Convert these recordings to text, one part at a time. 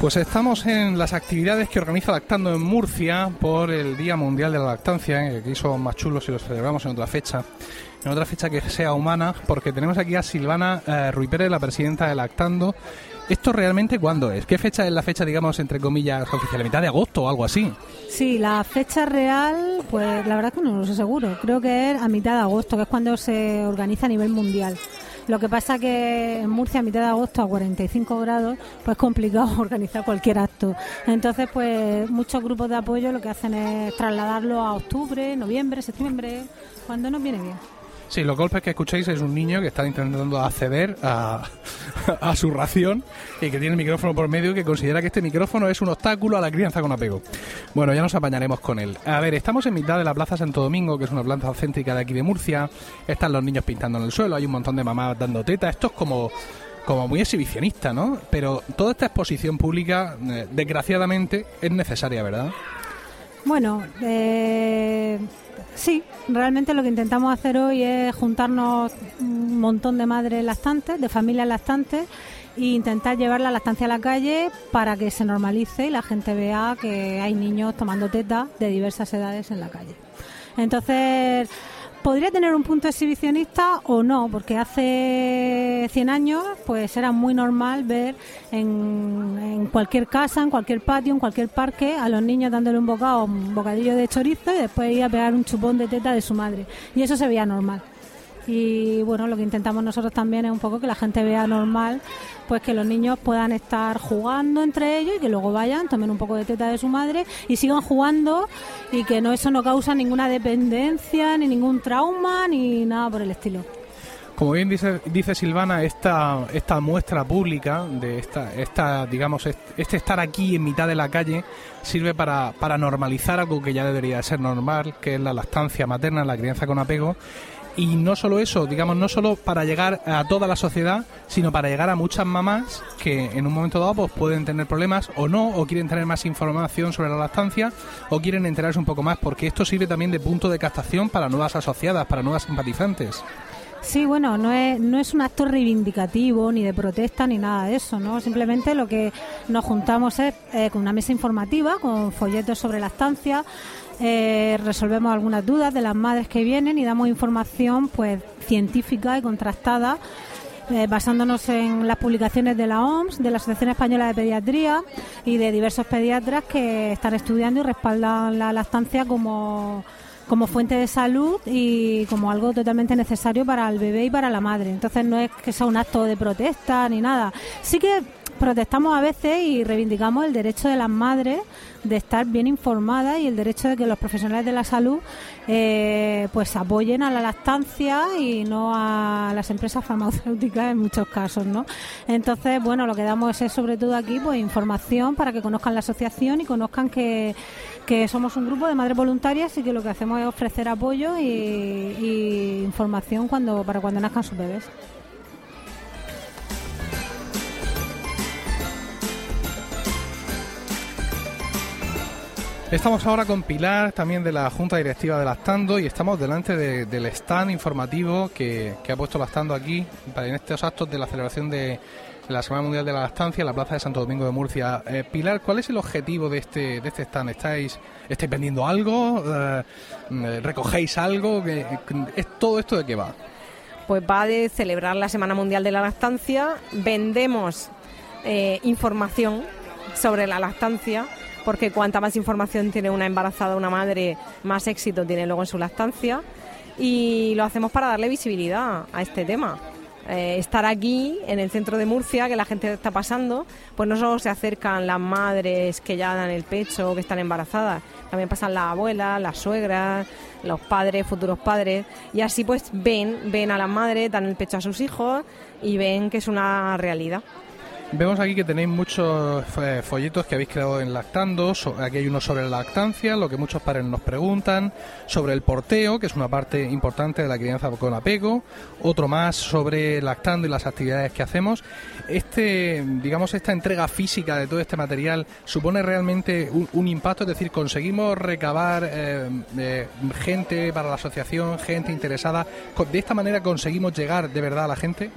Pues estamos en las actividades que organiza Lactando en Murcia por el Día Mundial de la Lactancia, que aquí son más chulos si los celebramos en otra fecha, en otra fecha que sea humana, porque tenemos aquí a Silvana eh, Pérez, la presidenta de Lactando. ¿Esto realmente cuándo es? ¿Qué fecha es la fecha, digamos, entre comillas, oficial? ¿Mitad de agosto o algo así? Sí, la fecha real, pues la verdad es que no lo sé seguro. Creo que es a mitad de agosto, que es cuando se organiza a nivel mundial. Lo que pasa que en Murcia a mitad de agosto a 45 grados, pues es complicado organizar cualquier acto. Entonces, pues muchos grupos de apoyo lo que hacen es trasladarlo a octubre, noviembre, septiembre, cuando nos viene bien. Sí, los golpes que escucháis es un niño que está intentando acceder a, a, su ración y que tiene el micrófono por medio que considera que este micrófono es un obstáculo a la crianza con apego. Bueno, ya nos apañaremos con él. A ver, estamos en mitad de la Plaza Santo Domingo, que es una plaza céntrica de aquí de Murcia. Están los niños pintando en el suelo, hay un montón de mamás dando teta. Esto es como como muy exhibicionista, ¿no? Pero toda esta exposición pública, eh, desgraciadamente, es necesaria, ¿verdad? Bueno, eh, sí, realmente lo que intentamos hacer hoy es juntarnos un montón de madres lactantes, de familias lactantes, e intentar llevar la lactancia a la calle para que se normalice y la gente vea que hay niños tomando teta de diversas edades en la calle. Entonces, podría tener un punto exhibicionista o no, porque hace 100 años pues era muy normal ver en, cualquier casa, en cualquier patio, en cualquier parque a los niños dándole un bocado, un bocadillo de chorizo y después ir a pegar un chupón de teta de su madre. Y eso se veía normal y bueno, lo que intentamos nosotros también es un poco que la gente vea normal pues que los niños puedan estar jugando entre ellos y que luego vayan, tomen un poco de teta de su madre y sigan jugando y que no eso no causa ninguna dependencia, ni ningún trauma, ni nada por el estilo. Como bien dice, dice Silvana, esta, esta muestra pública de esta, esta, digamos, este estar aquí en mitad de la calle sirve para, para normalizar algo que ya debería ser normal, que es la lactancia materna, la crianza con apego, y no solo eso, digamos, no solo para llegar a toda la sociedad, sino para llegar a muchas mamás que en un momento dado pues, pueden tener problemas o no, o quieren tener más información sobre la lactancia, o quieren enterarse un poco más, porque esto sirve también de punto de captación para nuevas asociadas, para nuevas simpatizantes. Sí, bueno, no es, no es un acto reivindicativo, ni de protesta, ni nada de eso, ¿no? Simplemente lo que nos juntamos es eh, con una mesa informativa, con folletos sobre lactancia, eh, resolvemos algunas dudas de las madres que vienen y damos información pues científica y contrastada eh, basándonos en las publicaciones de la OMS, de la Asociación Española de Pediatría y de diversos pediatras que están estudiando y respaldan la lactancia como, como fuente de salud y como algo totalmente necesario para el bebé y para la madre. Entonces no es que sea un acto de protesta ni nada. Sí que protestamos a veces y reivindicamos el derecho de las madres de estar bien informadas y el derecho de que los profesionales de la salud eh, pues apoyen a la lactancia y no a las empresas farmacéuticas en muchos casos, ¿no? Entonces, bueno, lo que damos es sobre todo aquí pues información para que conozcan la asociación y conozcan que, somos un grupo de madres voluntarias y que lo que hacemos es ofrecer apoyo y, y información cuando para cuando nazcan sus bebés. Estamos ahora con Pilar, también de la Junta Directiva de Lactando, y estamos delante del stand informativo que, ha puesto Lactando aquí en estos actos de la celebración de la Semana Mundial de la Lactancia en la Plaza de Santo Domingo de Murcia. Eh, Pilar, ¿cuál es el objetivo de este, de este stand? ¿Estáis, estáis vendiendo algo? Eh, ¿Recogéis algo? ¿Es todo esto de qué va? Pues va de celebrar la Semana Mundial de la Lactancia. Vendemos eh, información sobre la lactancia porque cuanta más información tiene una embarazada, una madre, más éxito tiene luego en su lactancia. y lo hacemos para darle visibilidad a este tema. Eh, estar aquí en el centro de Murcia, que la gente está pasando, pues no solo se acercan las madres que ya dan el pecho, que están embarazadas, también pasan las abuelas, las suegras, los padres, futuros padres, y así pues ven, ven a las madres, dan el pecho a sus hijos y ven que es una realidad. Vemos aquí que tenéis muchos eh, folletos que habéis creado en Lactando. aquí hay uno sobre la lactancia, lo que muchos padres nos preguntan, sobre el porteo, que es una parte importante de la crianza con apego, otro más sobre Lactando y las actividades que hacemos. Este, digamos, esta entrega física de todo este material supone realmente un, impacto, es decir, conseguimos recabar eh, eh, gente para la asociación, gente interesada. ¿De esta manera conseguimos llegar de verdad a la gente?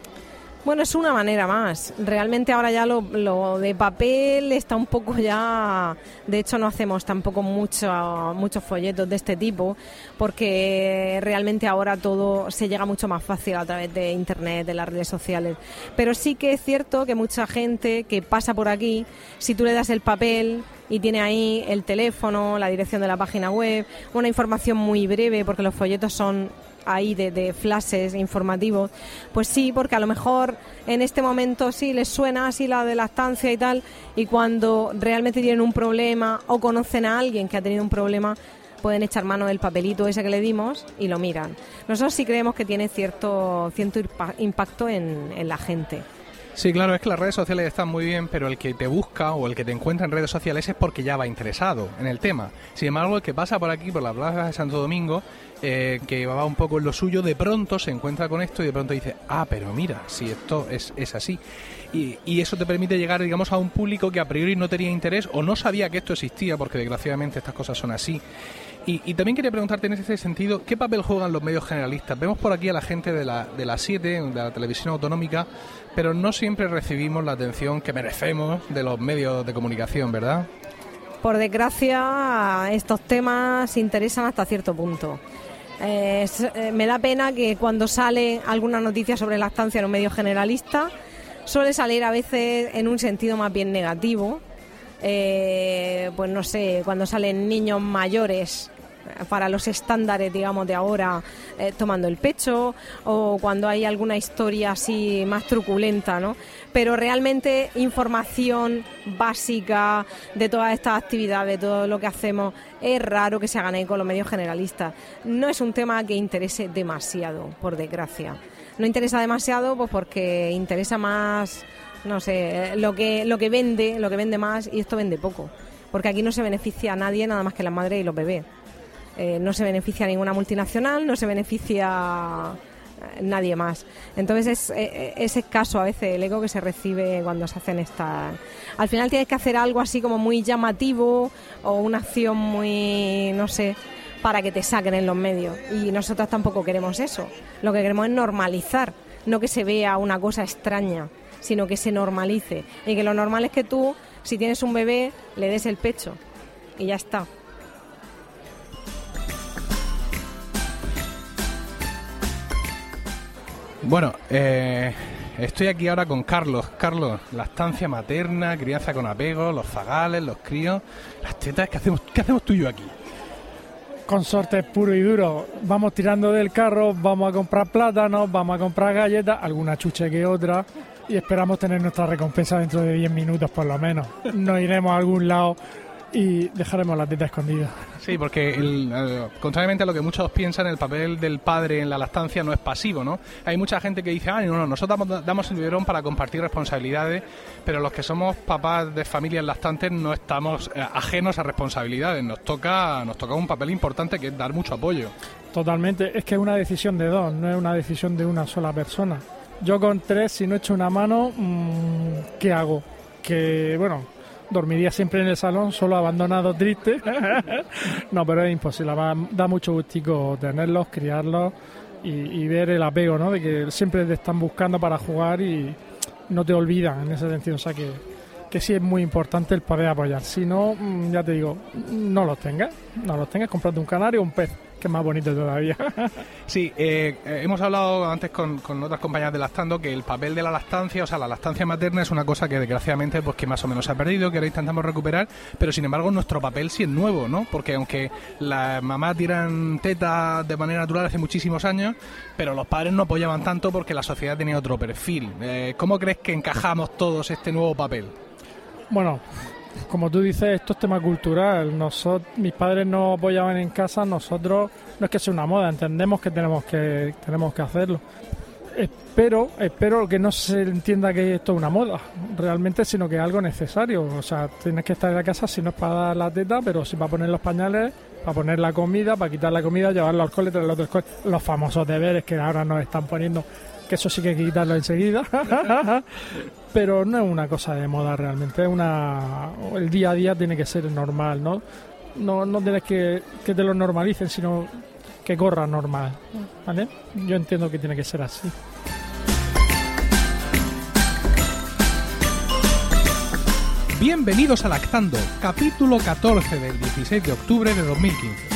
Bueno, es una manera más. Realmente ahora ya lo, de papel está un poco ya... De hecho, no hacemos tampoco mucho, muchos folletos de este tipo porque realmente ahora todo se llega mucho más fácil a través de Internet, de las redes sociales. Pero sí que es cierto que mucha gente que pasa por aquí, si tú le das el papel y tiene ahí el teléfono, la dirección de la página web, una información muy breve porque los folletos son ahí de, flashes informativos, pues sí, porque a lo mejor en este momento sí les suena así la de la estancia y tal, y cuando realmente tienen un problema o conocen a alguien que ha tenido un problema, pueden echar mano del papelito ese que le dimos y lo miran. Nosotros sí creemos que tiene cierto, cierto impacto en, en la gente. Sí, claro, es que las redes sociales están muy bien, pero el que te busca o el que te encuentra en redes sociales es porque ya va interesado en el tema. Sin embargo, el que pasa por aquí, por la plaza de Santo Domingo, eh, que va un poco en lo suyo, de pronto se encuentra con esto y de pronto dice, ah, pero mira, si esto es, es así. Y, y, eso te permite llegar, digamos, a un público que a priori no tenía interés o no sabía que esto existía, porque desgraciadamente estas cosas son así. Y, también quería preguntarte en ese sentido, ¿qué papel juegan los medios generalistas? Vemos por aquí a la gente de la, de la 7, de la televisión autonómica, pero no siempre recibimos la atención que merecemos de los medios de comunicación, ¿verdad? Por desgracia, estos temas interesan hasta cierto punto. Eh, me da pena que cuando sale alguna noticia sobre la estancia en un medio generalista, suele salir a veces en un sentido más bien negativo, eh, pues no sé, cuando salen niños mayores para los estándares, digamos, de ahora eh, tomando el pecho o cuando hay alguna historia así más truculenta, ¿no? Pero realmente información básica de todas estas actividades, de todo lo que hacemos, es raro que se hagan con los medios generalistas. No es un tema que interese demasiado, por desgracia. No interesa demasiado pues porque interesa más no sé, lo que, lo que vende, lo que vende más y esto vende poco. Porque aquí no se beneficia a nadie nada más que las madres y los bebés. Eh, no se beneficia ninguna multinacional, no se beneficia nadie más. Entonces es, eh, es, escaso a veces el ego que se recibe cuando se hacen estas... Al final tienes que hacer algo así como muy llamativo o una acción muy, no sé, para que te saquen en los medios. Y nosotros tampoco queremos eso. Lo que queremos es normalizar, no que se vea una cosa extraña sino que se normalice. Y que lo normal es que tú, si tienes un bebé, le des el pecho. Y ya está. Bueno, eh, estoy aquí ahora con Carlos. Carlos, la estancia materna, crianza con apego, los zagales, los críos, las tetas, ¿qué hacemos, qué hacemos tú y yo aquí? Consortes puro y duro. Vamos tirando del carro, vamos a comprar plátanos, vamos a comprar galletas, alguna chuche que otra, y esperamos tener nuestra recompensa dentro de 10 minutos por lo menos. Nos iremos a algún lado y dejaremos la teta escondida. Sí, porque el, contrariamente a lo que muchos piensan, el papel del padre en la lactancia no es pasivo, ¿no? Hay mucha gente que dice, ah, no, no, nosotros damos, el biberón para compartir responsabilidades, pero los que somos papás de familias lactantes no estamos eh, ajenos a responsabilidades, nos toca, nos toca un papel importante que es dar mucho apoyo. Totalmente, es que es una decisión de dos, no es una decisión de una sola persona. Yo con tres, si no echo una mano, mm, ¿qué hago? Que, bueno, dormiría siempre en el salón, solo abandonado, triste. no, pero es imposible. Da mucho gustico tenerlos, criarlos y, ver el apego, ¿no? De que siempre te están buscando para jugar y no te olvidan en ese sentido. O sea que, que sí es muy importante el poder apoyar. Si no, mm, ya te digo, no los tengas. No los tengas, comprate un canario o un pez que es más bonito todavía. Sí, eh, eh, hemos hablado antes con, con, otras compañeras de lactando que el papel de la lactancia, o sea, la lactancia materna es una cosa que desgraciadamente pues que más o menos se ha perdido, que ahora intentamos recuperar, pero sin embargo nuestro papel sí es nuevo, ¿no? Porque aunque las mamás tiran tetas de manera natural hace muchísimos años, pero los padres no apoyaban tanto porque la sociedad tenía otro perfil. Eh, ¿Cómo crees que encajamos todos este nuevo papel? Bueno, como tú dices, esto es tema cultural. Nosotros, mis padres no apoyaban en casa, nosotros no es que sea una moda, entendemos que tenemos que tenemos que hacerlo. Espero, espero que no se entienda que esto es una moda, realmente, sino que es algo necesario. O sea, tienes que estar en la casa si no es para dar la teta, pero si para poner los pañales, para poner la comida, para quitar la comida, llevarlo al cole, al cole. Los famosos deberes que ahora nos están poniendo que eso sí que hay que quitarlo enseguida. Pero no es una cosa de moda realmente, es una el día a día tiene que ser normal, ¿no? No, no tienes que que te lo normalicen, sino que corra normal, ¿vale? Yo entiendo que tiene que ser así. Bienvenidos a Lactando, capítulo 14 del 16 de octubre de 2015.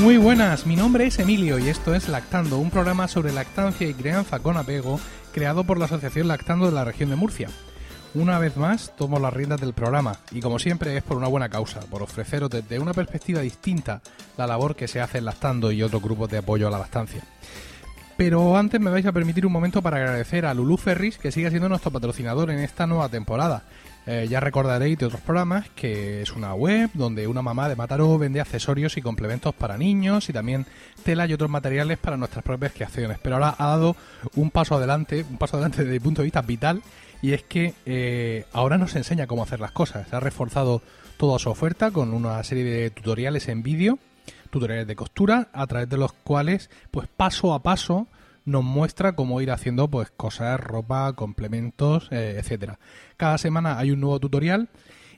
Muy buenas, mi nombre es Emilio y esto es Lactando, un programa sobre lactancia y crianza con apego creado por la Asociación Lactando de la región de Murcia. Una vez más tomo las riendas del programa y como siempre es por una buena causa, por ofreceros desde una perspectiva distinta la labor que se hace en Lactando y otros grupos de apoyo a la lactancia. Pero antes me vais a permitir un momento para agradecer a Lulu Ferris, que sigue siendo nuestro patrocinador en esta nueva temporada. Eh, ya recordaréis de otros programas que es una web donde una mamá de Mataró vende accesorios y complementos para niños y también tela y otros materiales para nuestras propias creaciones. Pero ahora ha dado un paso adelante, un paso adelante desde el punto de vista vital y es que eh, ahora nos enseña cómo hacer las cosas. Se ha reforzado toda su oferta con una serie de tutoriales en vídeo, tutoriales de costura, a través de los cuales, pues paso a paso, nos muestra cómo ir haciendo pues cosas, ropa, complementos, eh, etcétera. Cada semana hay un nuevo tutorial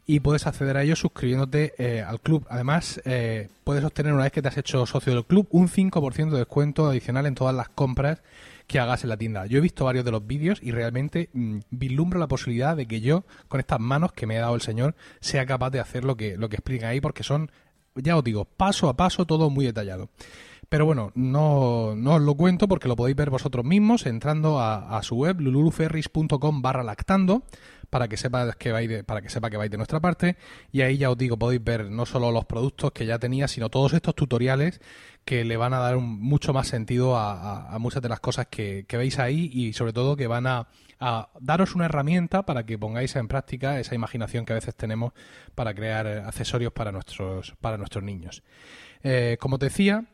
y puedes acceder a ello suscribiéndote eh, al club. Además, eh, puedes obtener una vez que te has hecho socio del club un 5% de descuento adicional en todas las compras que hagas en la tienda. Yo he visto varios de los vídeos y realmente mm, vislumbro la posibilidad de que yo, con estas manos que me ha dado el Señor, sea capaz de hacer lo que, lo que explican ahí porque son, ya os digo, paso a paso todo muy detallado. Pero bueno, no, os lo cuento porque lo podéis ver vosotros mismos entrando a, su web luluferris.com barra lactando para que sepa que vais de, para que sepa que vais de nuestra parte. Y ahí ya os digo podéis ver no solo los productos que ya tenía sino todos estos tutoriales que le van a dar mucho más sentido a, muchas de las cosas que, veis ahí y sobre todo que van a, daros una herramienta para que pongáis en práctica esa imaginación que a veces tenemos para crear accesorios para nuestros para nuestros niños. Eh, como te decía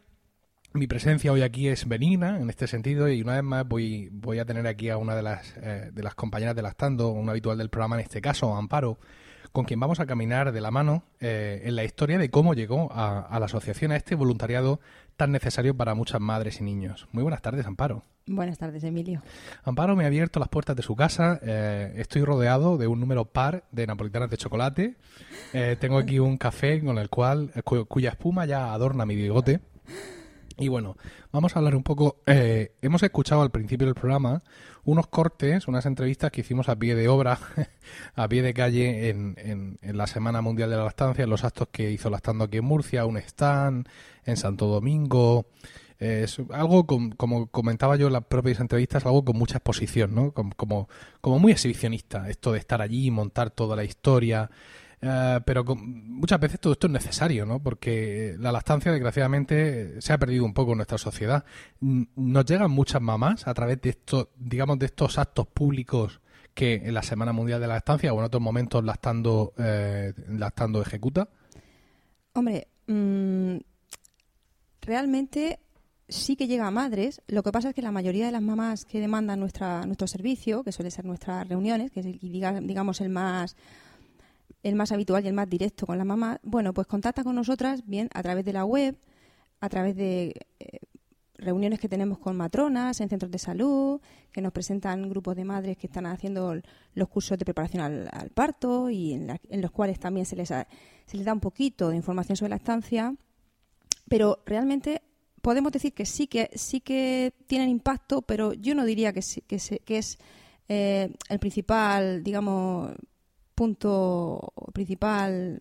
mi presencia hoy aquí es benigna en este sentido y una vez más voy, voy a tener aquí a una de las, eh, de las compañeras de una habitual del programa en este caso, Amparo, con quien vamos a caminar de la mano eh, en la historia de cómo llegó a, la asociación a este voluntariado tan necesario para muchas madres y niños. Muy buenas tardes, Amparo. Buenas tardes, Emilio. Amparo me ha abierto las puertas de su casa. Eh, estoy rodeado de un número par de napolitanas de chocolate. tengo aquí un café con el cual, cuya espuma ya adorna mi bigote. Y bueno, vamos a hablar un poco. Eh, hemos escuchado al principio del programa unos cortes, unas entrevistas que hicimos a pie de obra, a pie de calle en, en, la Semana Mundial de la Lactancia, en los actos que hizo Lactando aquí en Murcia, un stand, en Santo Domingo. es algo, como comentaba yo en las propias entrevistas, algo con mucha exposición, ¿no? Como, como, como muy exhibicionista, esto de estar allí, montar toda la historia. Eh, pero muchas veces todo esto es necesario, ¿no? Porque la lactancia, desgraciadamente, se ha perdido un poco en nuestra sociedad. Nos llegan muchas mamás a través de estos, digamos, de estos actos públicos que en la Semana Mundial de la Lactancia o en otros momentos lactando, eh, lactando ejecuta. Hombre, mm, realmente sí que llega a madres. Lo que pasa es que la mayoría de las mamás que demandan nuestra, nuestro servicio, que suele ser nuestras reuniones, que es el, digamos el más el más habitual y el más directo con la mamá, bueno, pues contacta con nosotras bien a través de la web, a través de eh, reuniones que tenemos con matronas en centros de salud, que nos presentan grupos de madres que están haciendo los cursos de preparación al, parto y en, los cuales también se les, se les da un poquito de información sobre la estancia, pero realmente podemos decir que sí que sí que tienen impacto, pero yo no diría que, que, que es eh, el principal, digamos, punto principal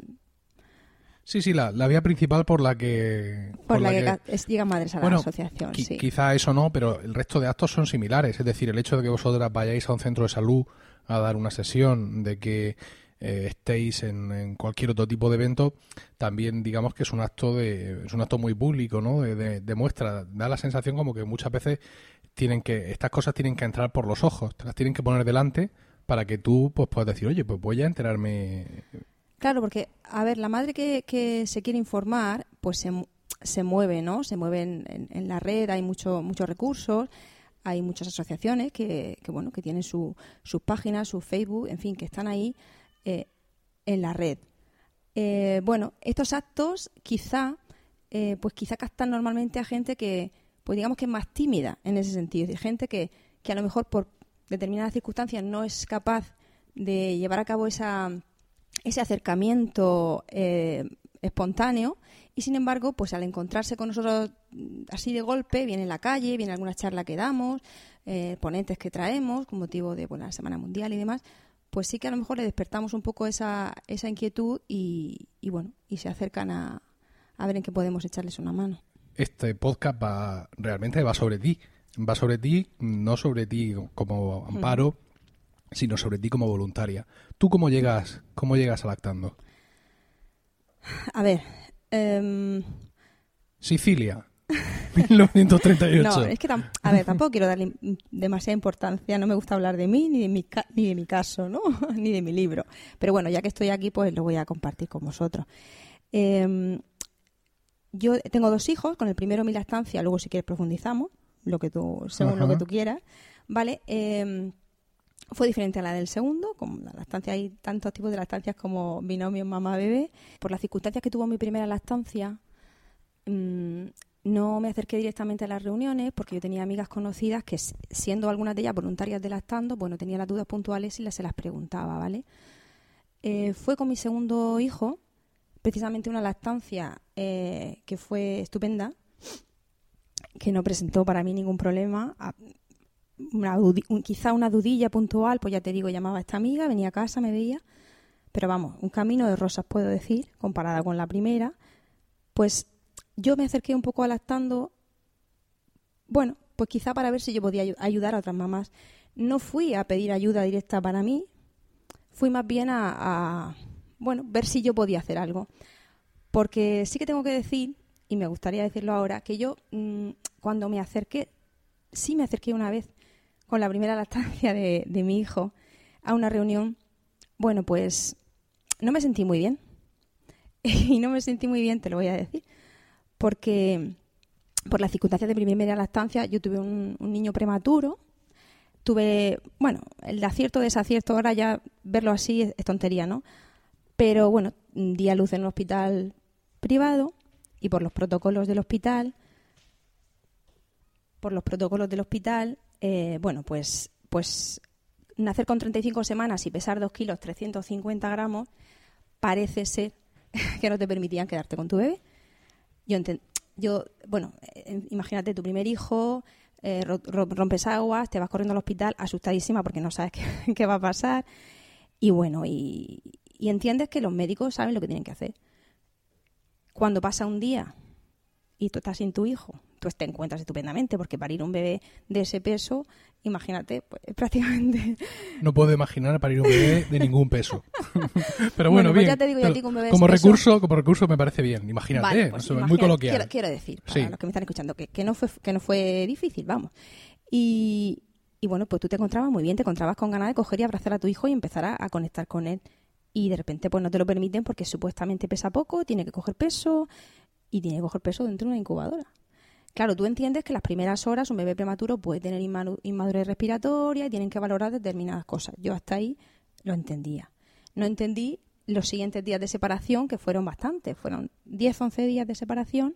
Sí, sí, la, la vía principal por la que... por, la, que, es- llegan madres a Bueno, la asociación. qui- sí. Quizá eso no, pero el resto de actos son similares. Es decir, el hecho de que vosotras vayáis a un centro de salud a dar una sesión, de que eh, estéis en, en cualquier otro tipo de evento, también digamos que es un acto de es un acto muy público, ¿no? De, de- de muestra. Da la sensación como que muchas veces tienen que estas cosas tienen que entrar por los ojos, te las tienen que poner delante para que tú pues puedas decir, oye, pues voy a enterarme. Claro, porque, a ver, la madre que, que se quiere informar, pues se, se mueve, ¿no? Se mueve en, la red, hay mucho, muchos recursos, hay muchas asociaciones que, que, bueno, que tienen su, sus páginas, su Facebook, en fin, que están ahí eh, en la red. Eh, bueno, estos actos quizá, eh, pues quizá captan normalmente a gente que, pues digamos que es más tímida en ese sentido, es decir, gente que, que a lo mejor por determinadas circunstancias no es capaz de llevar a cabo esa, ese acercamiento eh, espontáneo y sin embargo, pues al encontrarse con nosotros así de golpe, viene en la calle, viene alguna charla que damos, eh, ponentes que traemos con motivo de bueno, la Semana Mundial y demás, pues sí que a lo mejor le despertamos un poco esa, esa inquietud y, y bueno, y se acercan a, a ver en qué podemos echarles una mano. Este podcast va realmente va sobre ti, va sobre ti, no sobre ti como amparo, sino sobre ti como voluntaria. ¿Tú cómo llegas, cómo llegas a lactando? A ver, em, Sicilia, 1938. No, es que a ver, tampoco quiero darle demasiada importancia, no me gusta hablar de mí ni de mi, ca- ni de mi caso, ¿no? ni de mi libro. Pero bueno, ya que estoy aquí, pues lo voy a compartir con vosotros. Eh, yo tengo dos hijos, con el primero mi lactancia, luego si quieres profundizamos, lo que tú, según lo que tú quieras, ¿vale? Eh, fue diferente a la del segundo, como la lactancia hay tantos tipos de lactancias como binomio mamá-bebé. Por las circunstancias que tuvo mi primera lactancia, mm, no me acerqué directamente a las reuniones porque yo tenía amigas conocidas que, siendo algunas de ellas voluntarias de lactando, bueno, tenía las dudas puntuales y las, se las preguntaba, ¿vale? Eh, fue con mi segundo hijo, precisamente una lactancia eh, que fue estupenda, que no presentó para mí ningún problema. Quizá una dudilla puntual, pues ya te digo, llamaba a esta amiga, venía a casa, me veía, pero vamos, un camino de rosas puedo decir, comparada con la primera, pues yo me acerqué un poco a lactando, bueno, pues quizá para ver si yo podía ayu- ayudar a otras mamás. No fui a pedir ayuda directa para mí, fui más bien a, a, bueno, ver si yo podía hacer algo. Porque sí que tengo que decir, y me gustaría decirlo ahora, que yo mm, cuando me acerqué, sí me acerqué una vez con la primera lactancia de, de mi hijo a una reunión, bueno, pues no me sentí muy bien. y no me sentí muy bien, te lo voy a decir, porque por las circunstancias de primera lactancia yo tuve un, niño prematuro, tuve, bueno, el acierto, desacierto, ahora ya verlo así es, es tontería, ¿no? Pero bueno, di a luz en un hospital privado y por los protocolos del hospital, por los protocolos del hospital, eh, bueno, pues, pues nacer con 35 semanas y pesar 2 kilos 350 gramos, parece ser que no te permitían quedarte con tu bebé. Yo, yo bueno, eh, imagínate tu primer hijo, eh, ro- ro- rompes aguas, te vas corriendo al hospital asustadísima porque no sabes qué, qué va a pasar. Y bueno, y, y entiendes que los médicos saben lo que tienen que hacer. Cuando pasa un día y tú estás sin tu hijo, tú te encuentras estupendamente porque parir un bebé de ese peso, imagínate, pues es prácticamente No puedo imaginar parir un bebé de ningún peso. Pero bueno, Bueno, pues bien. ya te digo yo a Pero ti con bebés como peso- recurso, como recurso me parece bien. Imagínate, Vale, pues eso muy coloquial. Quiero, quiero decir, para Sí. los que me están escuchando, que, que no fue, que no fue difícil, vamos. Y, y bueno, pues tú te encontrabas muy bien, te encontrabas con ganas de coger y abrazar a tu hijo y empezar a, a conectar con él. Y de repente pues no te lo permiten porque supuestamente pesa poco, tiene que coger peso y tiene que coger peso dentro de una incubadora. Claro, tú entiendes que las primeras horas un bebé prematuro puede tener inmadurez respiratoria y tienen que valorar determinadas cosas. Yo hasta ahí lo entendía. No entendí los siguientes días de separación, que fueron bastantes. Fueron 10, 11 días de separación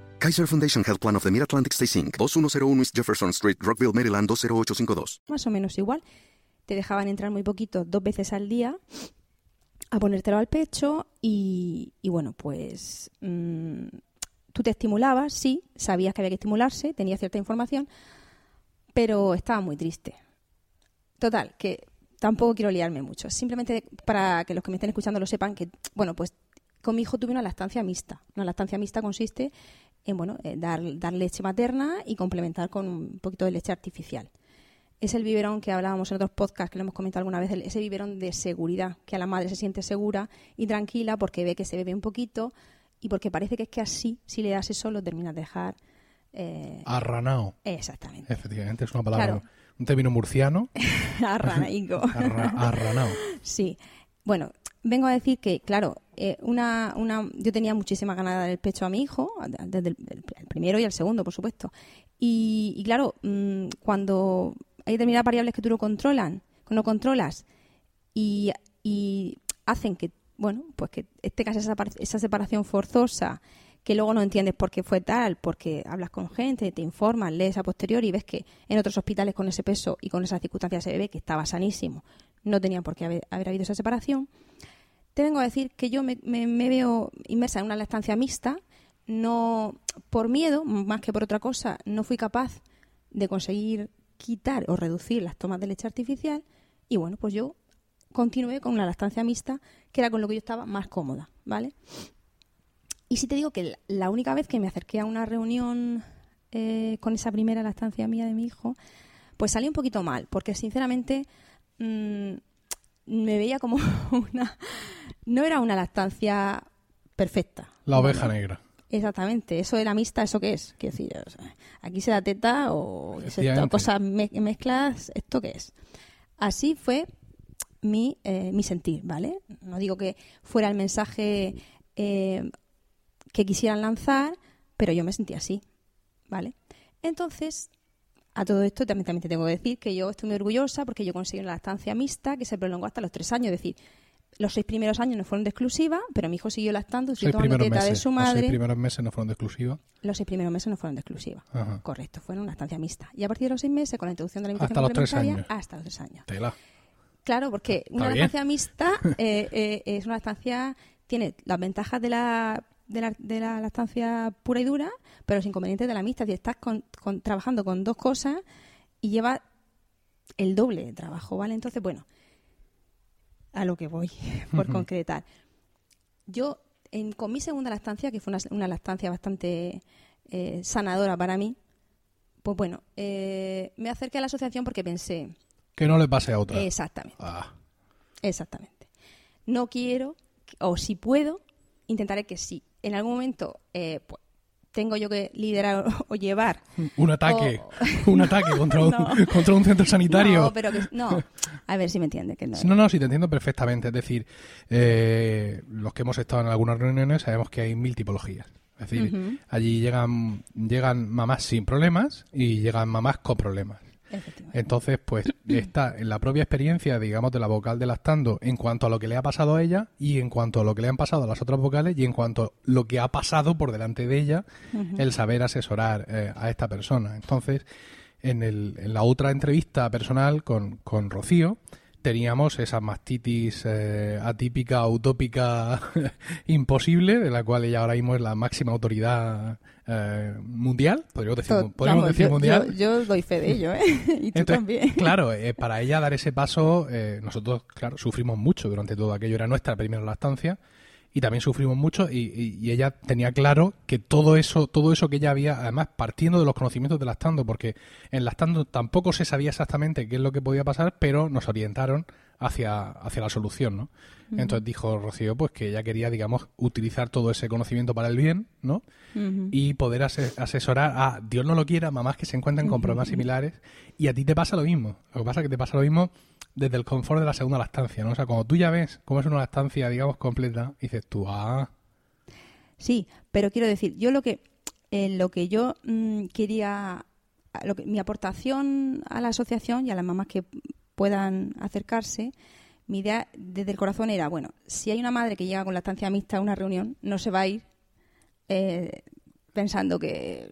Kaiser Foundation Health Plan of the Mid-Atlantic Stay Inc. 2101 East Jefferson Street, Rockville, Maryland 20852. Más o menos igual. Te dejaban entrar muy poquito, dos veces al día, a ponértelo al pecho y, bueno, pues mm, tú te estimulabas, sí, sabías que había que estimularse, tenías cierta información, pero estaba muy triste. Total, que tampoco quiero liarme mucho. Simplemente para que los que me estén escuchando lo sepan que, bueno, pues con mi hijo tuve una lactancia mixta. Una lactancia mixta consiste en, bueno, eh, dar, dar leche materna y complementar con un poquito de leche artificial. Es el biberón que hablábamos en otros podcasts, que lo hemos comentado alguna vez, ese biberón de seguridad, que a la madre se siente segura y tranquila porque ve que se bebe un poquito y porque parece que es que así, si le das eso, lo terminas de dejar. eh, Arranao. Exactamente. Efectivamente, es una palabra, Claro. un término murciano. Arranaico. Arra- arranao. Sí. Bueno, vengo a decir que, claro, eh, una, una, yo tenía muchísimas ganas de dar el pecho a mi hijo, desde el, primero y el segundo, por supuesto. Y, y claro, mm, cuando hay determinadas variables que tú no controlan, no controlas, y, hacen que, bueno, pues que tengas esa, par- esa separación forzosa, que luego no entiendes por qué fue tal, porque hablas con gente, te informas, lees a posteriori y ves que en otros hospitales con ese peso y con esas circunstancias se ve que estaba sanísimo, no tenía por qué haber, haber habido esa separación. Te vengo a decir que yo me, veo inmersa en una lactancia mixta, no por miedo, más que por otra cosa, no fui capaz de conseguir quitar o reducir las tomas de leche artificial y bueno, pues yo continué con una lactancia mixta, que era con lo que yo estaba más cómoda, ¿vale? Y si te digo que la- la única vez que me acerqué a una reunión eh, con esa primera lactancia mía de mi hijo, pues salí un poquito mal, porque sinceramente mm, me veía como una... No era una lactancia perfecta. La oveja negra. Exactamente, eso de la mixta, ¿eso qué es? Quiero decir, o sea, aquí se da teta o es esto, Efectivamente. cosas me- mezclas, ¿esto qué es? Así fue mi, eh, mi sentir, ¿vale? No digo que fuera el mensaje eh, que quisieran lanzar, pero yo me sentí así, ¿vale? Entonces, a todo esto también, también te tengo que decir que yo estoy muy orgullosa porque yo conseguí una lactancia mixta que se prolongó hasta los tres años, es decir, los seis primeros años no fueron de exclusiva, pero mi hijo siguió lactando, siguió tomando teta de meses. su Los seis madre. primeros meses no fueron de exclusiva. Los seis primeros meses no fueron de exclusiva. Ajá. Correcto, fueron una estancia mixta. Y a partir de los seis meses, con la introducción de la alimentación Hasta los tres complementaria, años. hasta los tres años. Tela. Claro, porque una bien. estancia mixta eh, eh, es una estancia, tiene las ventajas de la, de la, de la lactancia pura y dura, pero los inconvenientes de la mixta. Si estás con- con- trabajando con dos cosas y lleva el doble de trabajo, ¿vale? Entonces, bueno, a lo que voy, por concretar. Yo, en, con mi segunda lactancia, que fue una, una lactancia bastante eh, sanadora para mí, pues bueno, eh, me acerqué a la asociación porque pensé, Que no le pase a otra. exactamente, Ah, exactamente. No quiero, o si puedo, intentaré que sí. En algún momento, eh, pues, tengo yo que liderar o, llevar. un ataque. o- Un ataque contra un, contra un centro sanitario. No, pero que no. A ver si me entiende que no. No, no, sí, te entiendo perfectamente. Es decir, eh, los que hemos estado en algunas reuniones sabemos que hay mil tipologías. Es decir, allí llegan, llegan mamás sin problemas y llegan mamás con problemas. Entonces, pues está en la propia experiencia, digamos, de la vocal de lactando en cuanto a lo que le ha pasado a ella y en cuanto a lo que le han pasado a las otras vocales y en cuanto a lo que ha pasado por delante de ella, el saber asesorar eh, a esta persona. Entonces, en, el, en la otra entrevista personal con, con Rocío, teníamos esa mastitis eh, atípica, utópica, imposible, de la cual ella ahora mismo es la máxima autoridad eh, mundial, podríamos decir, To- podríamos vamos, decir yo, mundial. Yo, yo doy fe de ello, ¿eh? Y tú Entonces, también. Claro, eh, para ella dar ese paso, eh, nosotros, claro, sufrimos mucho durante todo aquello. Era nuestra primera lactancia y también sufrimos mucho y, ella tenía claro que todo eso, todo eso que ella había, además partiendo de los conocimientos de lactando, porque en lactando tampoco se sabía exactamente qué es lo que podía pasar, pero nos orientaron hacia, hacia la solución, ¿no? Entonces dijo Rocío, pues que ella quería, digamos, utilizar todo ese conocimiento para el bien, ¿no? Y poder ase- asesorar a, Dios no lo quiera, mamás que se encuentran con problemas similares y a ti te pasa lo mismo. Lo que pasa es que te pasa lo mismo desde el confort de la segunda lactancia, ¿no? O sea, cuando tú ya ves cómo es una lactancia, digamos, completa, dices tú, ah, Sí, pero quiero decir, yo lo que eh, lo que yo mm, quería, lo que, mi aportación a la asociación y a las mamás que puedan acercarse, mi idea desde el corazón era, bueno, si hay una madre que llega con lactancia mixta a una reunión, no se va a ir eh, pensando que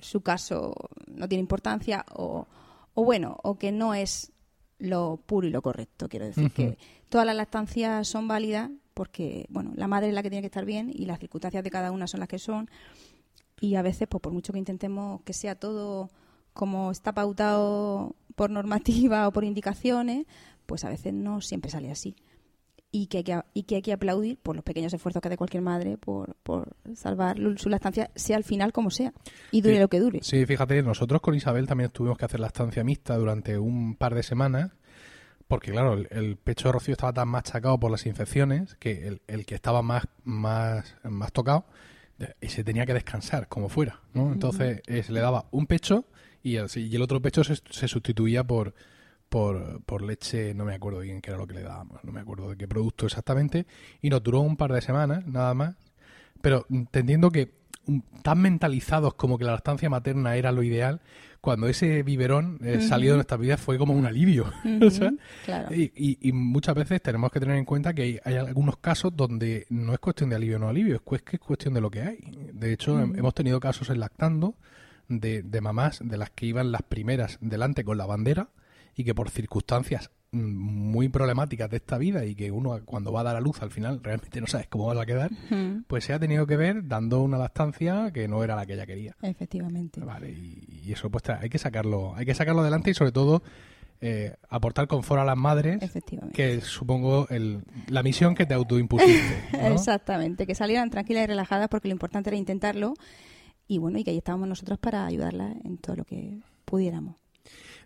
su caso no tiene importancia o, o bueno, o que no es lo puro y lo correcto. Quiero decir que todas las lactancias son válidas porque, bueno, la madre es la que tiene que estar bien y las circunstancias de cada una son las que son. Y a veces, pues por mucho que intentemos que sea todo como está pautado por normativa o por indicaciones, pues a veces no siempre sale así. Y que hay que, y que, hay que aplaudir por los pequeños esfuerzos que hace cualquier madre por, por salvar su lactancia, sea al final como sea, y dure Sí. lo que dure. Sí, fíjate, nosotros con Isabel también tuvimos que hacer la estancia mixta durante un par de semanas, porque claro, el, el pecho de Rocío estaba tan machacado por las infecciones que el, el que estaba más, más, más tocado y se tenía que descansar como fuera, ¿no? Entonces eh, se le daba un pecho y el, y el otro pecho se, se sustituía por, por, por leche, no me acuerdo bien qué era lo que le dábamos, no me acuerdo de qué producto exactamente, y nos duró un par de semanas, nada más, pero entendiendo que mm, tan mentalizados como que la lactancia materna era lo ideal, cuando ese biberón eh, salió de nuestras vidas fue como un alivio. o sea, Ujú, claro. y, y- y muchas veces tenemos que tener en cuenta que hay, hay algunos casos donde no es cuestión de alivio o no alivio, es, cues- que es cuestión de lo que hay. De hecho, hem- hemos tenido casos en lactando de, de mamás de las que iban las primeras delante con la bandera y que por circunstancias mm, muy problemáticas de esta vida y que uno cuando va a dar a luz al final realmente no sabes cómo vas a quedar, pues se ha tenido que ver dando una lactancia que no era la que ella quería. Efectivamente. Vale, y, y eso pues hay que sacarlo, hay que sacarlo adelante y sobre todo eh, aportar confort a las madres, Efectivamente. que supongo el, la misión que te autoimpusiste. ¿no? Exactamente, que salieran tranquilas y relajadas porque lo importante era intentarlo y bueno, y que ahí estábamos nosotros para ayudarlas en todo lo que pudiéramos.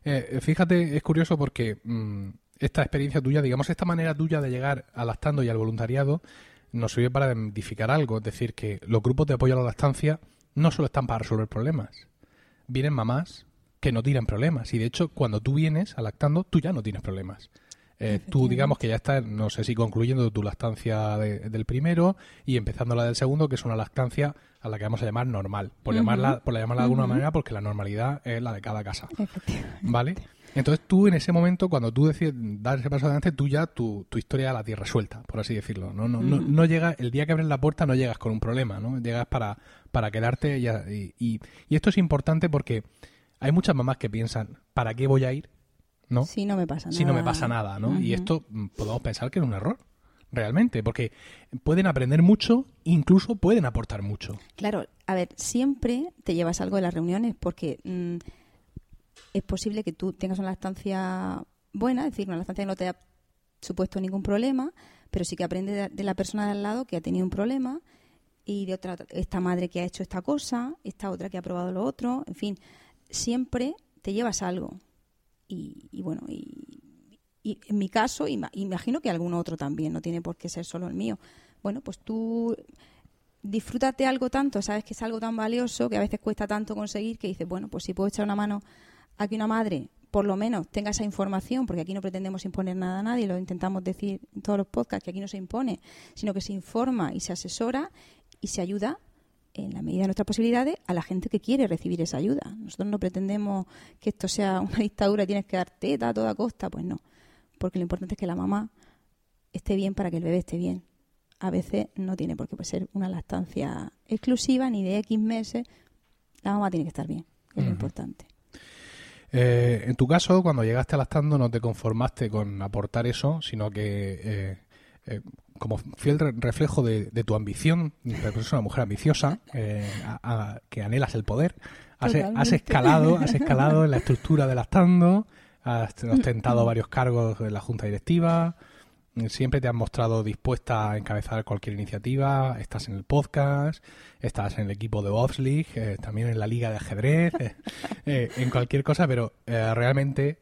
Eh, fíjate, es curioso porque mm, esta experiencia tuya, digamos, esta manera tuya de llegar al lactando y al voluntariado nos sirve para identificar algo, es decir, que los grupos de apoyo a la lactancia no solo están para resolver problemas. Vienen mamás que no tienen problemas y de hecho cuando tú vienes a lactando tú ya no tienes problemas. Eh, tú digamos que ya estás, no sé si concluyendo tu lactancia de- del primero y empezando la del segundo, que es una lactancia a la que vamos a llamar normal, por llamarla, por llamarla de alguna manera, porque la normalidad es la de cada casa. ¿Vale? Entonces tú en ese momento, cuando tú decides dar ese paso adelante, tú ya tu, tu historia la tienes resuelta, por así decirlo. No, no, no, no llega, el día que abres la puerta no llegas con un problema, ¿no? Llegas para, para quedarte y, y- y esto es importante porque hay muchas mamás que piensan, ¿para qué voy a ir? ¿No? Si no me pasa nada. si no me pasa nada, ¿no? Y esto mm, podemos pensar que es un error, realmente, porque pueden aprender mucho, incluso pueden aportar mucho. Claro, a ver, siempre te llevas algo de las reuniones porque mm, es posible que tú tengas una lactancia buena, es decir, una lactancia que no te ha supuesto ningún problema, pero sí que aprendes de, de la persona de al lado que ha tenido un problema y de otra, esta madre que ha hecho esta cosa, esta otra que ha probado lo otro, en fin, siempre te llevas algo. Y, y bueno, y, y en mi caso, ima- imagino que algún otro también, no tiene por qué ser solo el mío. Bueno, pues tú disfrútate algo tanto, sabes que es algo tan valioso que a veces cuesta tanto conseguir que dices, bueno, pues si puedo echar una mano a que una madre por lo menos tenga esa información, porque aquí no pretendemos imponer nada a nadie, lo intentamos decir en todos los podcasts, que aquí no se impone, sino que se informa y se asesora y se ayuda en la medida de nuestras posibilidades a la gente que quiere recibir esa ayuda. Nosotros no pretendemos que esto sea una dictadura y tienes que dar teta a toda costa, pues no, porque lo importante es que la mamá esté bien para que el bebé esté bien. A veces no tiene por qué ser una lactancia exclusiva ni de X meses. La mamá tiene que estar bien, que es lo importante. Eh, en tu caso, cuando llegaste a Lactando, no te conformaste con aportar eso, sino que eh, eh, como fiel re- reflejo de, de tu ambición, eres una mujer ambiciosa, eh, a- a- que anhelas el poder, has, has escalado, has escalado en la estructura de Lactando, has ostentado varios cargos en la junta directiva, mm, siempre te has mostrado dispuesta a encabezar cualquier iniciativa, estás en el podcast, estás en el equipo de Bobsleigh, eh, también en la liga de ajedrez, eh, en cualquier cosa, pero eh, realmente,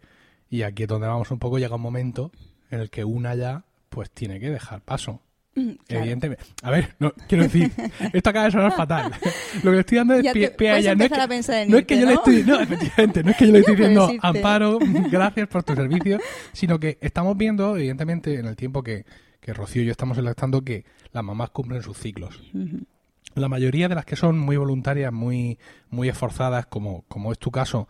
y aquí es donde vamos un poco, llega un momento en el que una ya pues tiene que dejar paso. Mm, claro. Evidentemente. A ver, no, quiero decir, esto acaba de sonar fatal. Lo que le estoy dando es Ya pie, te- pie a ella. No es, que, a pensar en no es que irte, yo le estoy, no, efectivamente, no es que yo le estoy diciendo. Amparo, gracias por tu servicio, sino que estamos viendo, evidentemente, en el tiempo que, que Rocío y yo estamos electando, que las mamás cumplen sus ciclos. La mayoría de las que son muy voluntarias, muy, muy esforzadas, como, como es tu caso,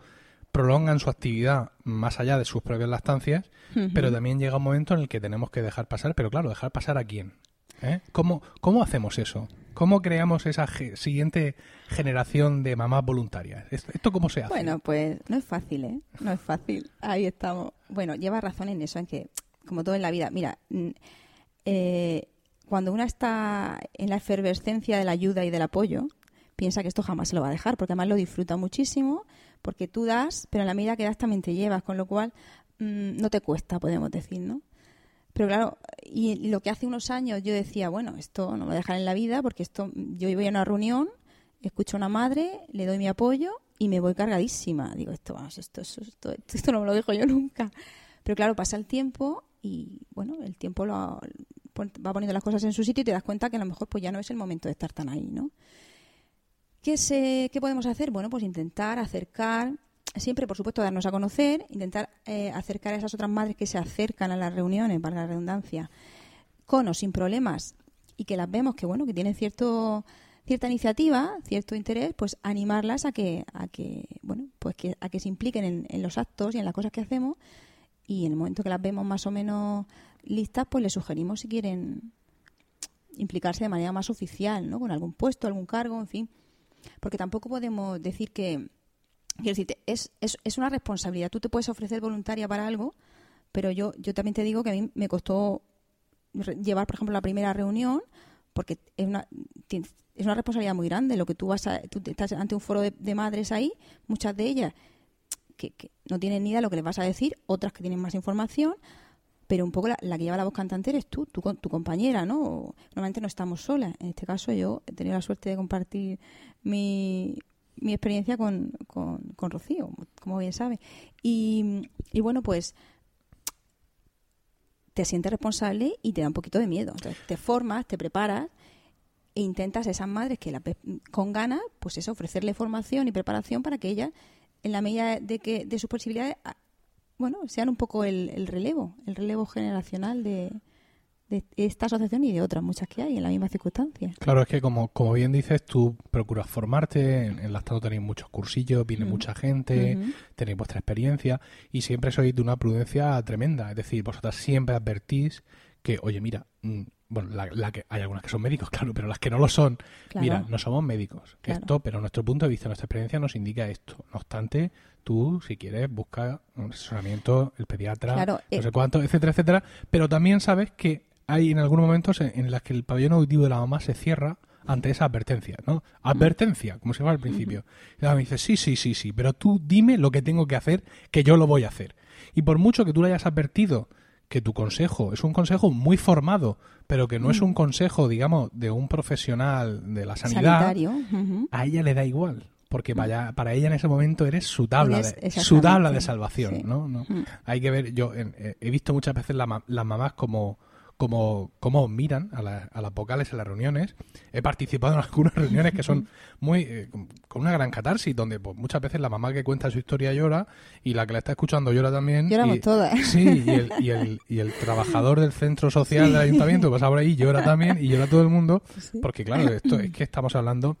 prolongan su actividad más allá de sus propias lactancias, pero también llega un momento en el que tenemos que dejar pasar, pero claro, dejar pasar a quién. ¿Eh? ¿Cómo, ¿Cómo hacemos eso? ¿Cómo creamos esa ge- siguiente generación de mamás voluntarias? ¿Esto, esto cómo se hace? Bueno, pues no es fácil, ¿eh? No es fácil. Ahí estamos. Bueno, lleva razón en eso, en que, como todo en la vida, mira, eh, cuando una está en la efervescencia de la ayuda y del apoyo, piensa que esto jamás se lo va a dejar, porque además lo disfruta muchísimo, porque tú das, pero en la medida que das también te llevas, con lo cual mm, no te cuesta, podemos decir, ¿no? Pero claro, y lo que hace unos años yo decía, bueno, esto no me voy a dejar en la vida, porque esto, yo voy a una reunión, escucho a una madre, le doy mi apoyo y me voy cargadísima. Digo, esto, vamos, esto, esto, esto, esto no me lo dejo yo nunca. Pero claro, pasa el tiempo y bueno, el tiempo lo, va poniendo las cosas en su sitio y te das cuenta que a lo mejor pues ya no es el momento de estar tan ahí, ¿no? ¿Qué, se, ¿Qué podemos hacer? Bueno, pues intentar acercar, siempre por supuesto darnos a conocer, intentar eh, acercar a esas otras madres que se acercan a las reuniones, para la redundancia, con o sin problemas y que las vemos que bueno que tienen cierto cierta iniciativa cierto interés pues animarlas a que a que bueno pues que a que se impliquen en, en los actos y en las cosas que hacemos y en el momento que las vemos más o menos listas pues les sugerimos si quieren implicarse de manera más oficial no con algún puesto algún cargo en fin porque tampoco podemos decir que quiero decirte, es, es, es una responsabilidad tú te puedes ofrecer voluntaria para algo pero yo yo también te digo que a mí me costó llevar, por ejemplo, la primera reunión, porque es una, es una responsabilidad muy grande. Lo que tú vas a, tú estás ante un foro de, de madres ahí, muchas de ellas que, que no tienen ni idea de lo que les vas a decir, otras que tienen más información, pero un poco la, la que lleva la voz cantante eres tú, tu, tu compañera, ¿no? Normalmente no estamos solas. En este caso yo he tenido la suerte de compartir mi, mi experiencia con, con, con Rocío, como bien sabe. Y, y bueno, pues te sientes responsable y te da un poquito de miedo. Entonces, te formas, te preparas e intentas a esas madres que la con ganas, pues eso, ofrecerle formación y preparación para que ellas, en la medida de que de sus posibilidades, bueno, sean un poco el, el relevo, el relevo generacional de, de esta asociación y de otras muchas que hay en la misma circunstancia. Claro, es que como, como bien dices, tú procuras formarte, en, en Lactando tenéis muchos cursillos, viene mucha gente, tenéis vuestra experiencia y siempre sois de una prudencia tremenda. Es decir, vosotras siempre advertís que, oye, mira, mm, bueno, la, la que, hay algunas que son médicos, claro, pero las que no lo son, Claro. mira, no somos médicos. Claro. Esto, pero nuestro punto de vista, nuestra experiencia nos indica esto. No obstante, tú, si quieres, busca un asesoramiento, el pediatra, Claro, no eh, sé cuánto, etcétera, etcétera. Pero también sabes que hay en algunos momentos en, las que el pabellón auditivo de la mamá se cierra ante esa advertencia, ¿no? Advertencia, como se llama al principio. Y la mamá dice, sí, sí, sí, sí, pero tú dime lo que tengo que hacer, que yo lo voy a hacer. Y por mucho que tú le hayas advertido que tu consejo es un consejo muy formado, pero que no es un consejo, digamos, de un profesional de la sanidad, Sanitario. a ella le da igual. Porque vaya, para ella en ese momento eres su tabla, de, su tabla de salvación, Sí. ¿no? ¿no? Mm. Hay que ver, yo eh, he visto muchas veces la las mamás como, como, como miran a, la- a las vocales en las reuniones. He participado en algunas reuniones que son muy eh, con- una gran catarsis, donde pues, muchas veces la mamá que cuenta su historia llora y la que la está escuchando llora también. Lloramos y, todas. Sí, y el, y, el, y el trabajador del centro social del ayuntamiento pasa por ahí, llora también y llora todo el mundo, Sí. porque claro, esto es que estamos hablando,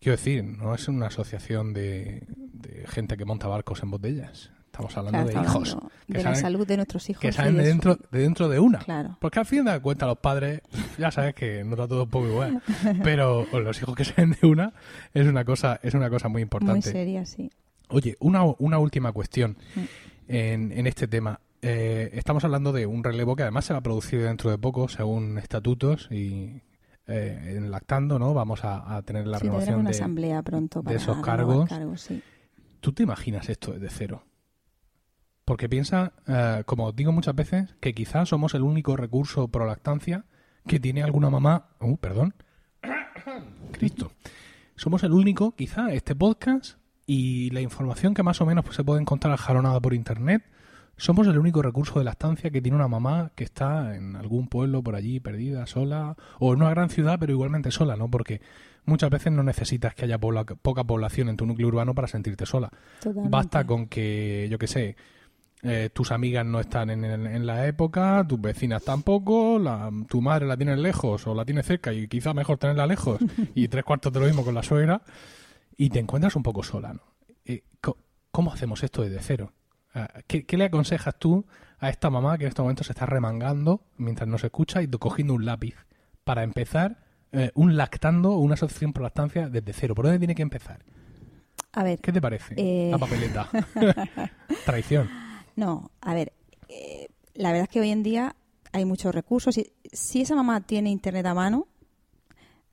quiero decir, no es una asociación de, de gente que monta barcos en botellas. Estamos hablando Claro, de hijos hablando que de la salud de nuestros hijos. que salen de dentro, de dentro de una. Claro. Porque al fin de cuentas los padres, ya sabes que no está todo un poco igual, pero los hijos que salen de una es una cosa, es una cosa muy Muy importante. seria, sí. Oye, una, una última cuestión Mm. en, en este tema. Eh, estamos hablando de un relevo que además se va a producir dentro de poco, según estatutos y eh, en lactando, ¿no? Vamos a, a tener la sí, renovación una de, asamblea pronto de para esos renovar cargos. sí. ¿Tú te imaginas esto desde cero? Porque piensa, eh, como digo muchas veces, que quizás somos el único recurso pro lactancia que tiene alguna mamá. Uh, perdón. Cristo. Somos el único, quizá, este podcast y la información que más o menos pues, se puede encontrar jalonada por internet. Somos el único recurso de lactancia que tiene una mamá que está en algún pueblo por allí, perdida, sola, o en una gran ciudad, pero igualmente sola, ¿no? Porque muchas veces no necesitas que haya pobla- poca población en tu núcleo urbano para sentirte sola. Totalmente. Basta con que, yo qué sé, eh, tus amigas no están en, en- en la época, tus vecinas tampoco, la, tu madre la tienes lejos o la tienes cerca y quizá mejor tenerla lejos y tres cuartos de lo mismo con la suegra y te encuentras un poco sola, ¿no? Eh, ¿Cómo hacemos esto desde cero? Ah, ¿Qué, qué le aconsejas tú a esta mamá que en este momento se está remangando mientras nos escucha y cogiendo un lápiz para empezar eh, un lactando o una asociación por lactancia desde cero? ¿Por dónde tiene que empezar? A ver, ¿Qué te parece? Eh. La papeleta. Traición. No, a ver, eh, la verdad es que hoy en día hay muchos recursos. Si, si esa mamá tiene internet a mano,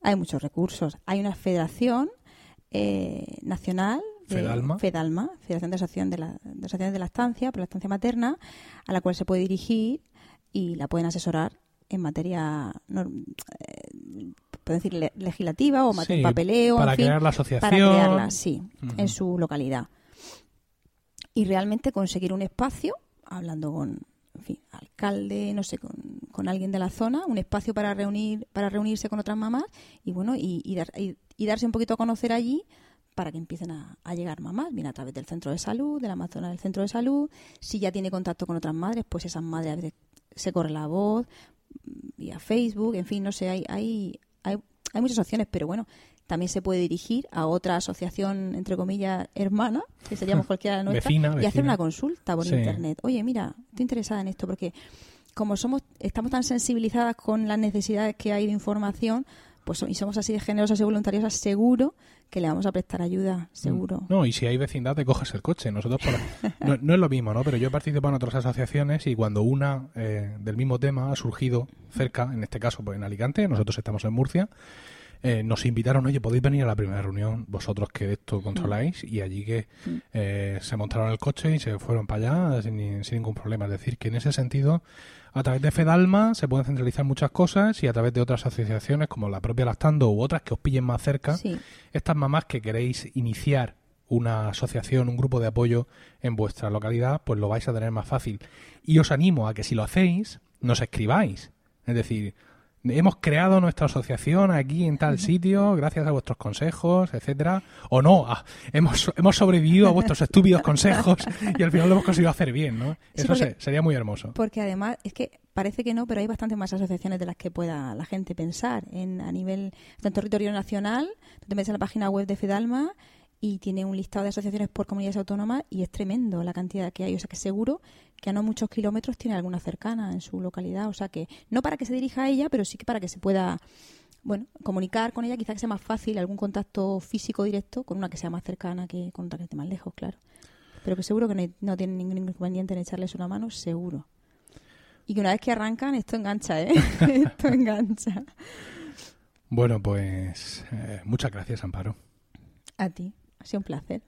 hay muchos recursos. Hay una federación eh, nacional. De- Fedalma. Fedalma, Federación de, Asociación de, la, de Asociaciones de la Estancia, por la estancia materna, a la cual se puede dirigir y la pueden asesorar en materia, norm- eh, puedo decir, le- legislativa o materia Sí, papeleo, para en fin, crear la asociación. para crearla, sí, en su localidad. Y realmente conseguir un espacio, hablando con, en fin, alcalde, no sé, con, con alguien de la zona, un espacio para reunir, para reunirse con otras mamás y bueno, y, y dar- y- y darse un poquito a conocer allí para que empiecen a, a llegar mamás, bien a través del centro de salud, de la Amazona del centro de salud, si ya tiene contacto con otras madres, pues esas madres a veces se corre la voz, vía Facebook, en fin, no sé, hay, hay, hay, hay muchas opciones, pero bueno, también se puede dirigir a otra asociación, entre comillas, hermana, que seríamos cualquiera de nuestras, Vecina, y hacer una consulta por Sí. internet. Oye, mira, estoy interesada en esto, porque como somos, estamos tan sensibilizadas con las necesidades que hay de información, pues y somos así de generosas y voluntariosas, seguro que le vamos a prestar ayuda, seguro. Mm. No, y si hay vecindad te coges el coche. Nosotros por- no, no es lo mismo, ¿no? Pero yo he participado en otras asociaciones y cuando una eh, del mismo tema ha surgido cerca, en este caso pues en Alicante, nosotros estamos en Murcia, eh, nos invitaron, oye, podéis venir a la primera reunión, vosotros que esto controláis, y allí que Mm. eh, se montaron el coche y se fueron para allá sin, sin ningún problema. Es decir, que en ese sentido, a través de Fedalma se pueden centralizar muchas cosas y a través de otras asociaciones como la propia Lactando u otras que os pillen más cerca, Sí. estas mamás que queréis iniciar una asociación, un grupo de apoyo en vuestra localidad, pues lo vais a tener más fácil. Y os animo a que si lo hacéis, nos escribáis. Es decir, hemos creado nuestra asociación aquí en tal sitio gracias a vuestros consejos, etcétera. O no, ah, hemos, hemos sobrevivido a vuestros estúpidos consejos y al final lo hemos conseguido hacer bien, ¿no? Sí, Eso porque- se- sería muy hermoso. Porque además, es que parece que no, pero hay bastantes más asociaciones de las que pueda la gente pensar. En, a nivel, en territorio nacional, tú te metes en la página web de Fedalma y tiene un listado de asociaciones por comunidades autónomas y es tremendo la cantidad que hay. O sea que seguro que a no muchos kilómetros tiene alguna cercana en su localidad. O sea que no para que se dirija a ella, pero sí que para que se pueda bueno, comunicar con ella, quizás que sea más fácil algún contacto físico directo con una que sea más cercana que con otra que esté más lejos, claro. Pero que seguro que no, no tienen ningún inconveniente en echarles una mano, seguro. Y que una vez que arrancan, esto engancha, ¿eh? esto engancha. Bueno, pues eh, muchas gracias, Amparo. A ti, ha sido un placer.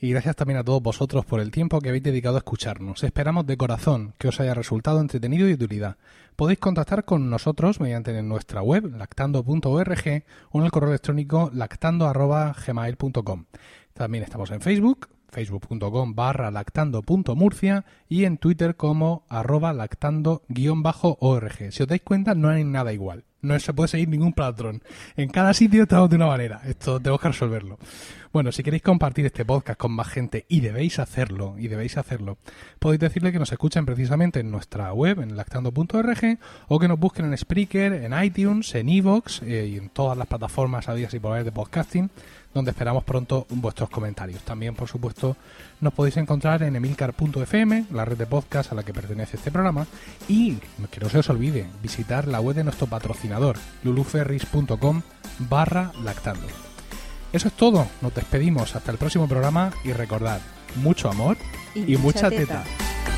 Y gracias también a todos vosotros por el tiempo que habéis dedicado a escucharnos. Esperamos de corazón que os haya resultado entretenido y de utilidad. Podéis contactar con nosotros mediante nuestra web lactando.org o en el correo electrónico lactando.gmail.com. También estamos en Facebook, facebook.com barra lactando.murcia y en Twitter como arroba lactando-org. Si os dais cuenta, no hay nada igual. No se puede seguir ningún patrón. En cada sitio estamos de una manera. Esto tenemos que resolverlo. Bueno, si queréis compartir este podcast con más gente, y debéis hacerlo, y debéis hacerlo, podéis decirle que nos escuchen precisamente en nuestra web, en lactando.org, o que nos busquen en Spreaker, en iTunes, en Evox y en todas las plataformas habidas y por haber de podcasting, donde esperamos pronto vuestros comentarios. También, por supuesto, nos podéis encontrar en emilcar.fm, la red de podcast a la que pertenece este programa, y que no se os olvide visitar la web de nuestro patrocinador, luluferris.com barra lactando. Eso es todo. Nos despedimos hasta el próximo programa y recordad, mucho amor y, Y mucha, mucha teta. teta.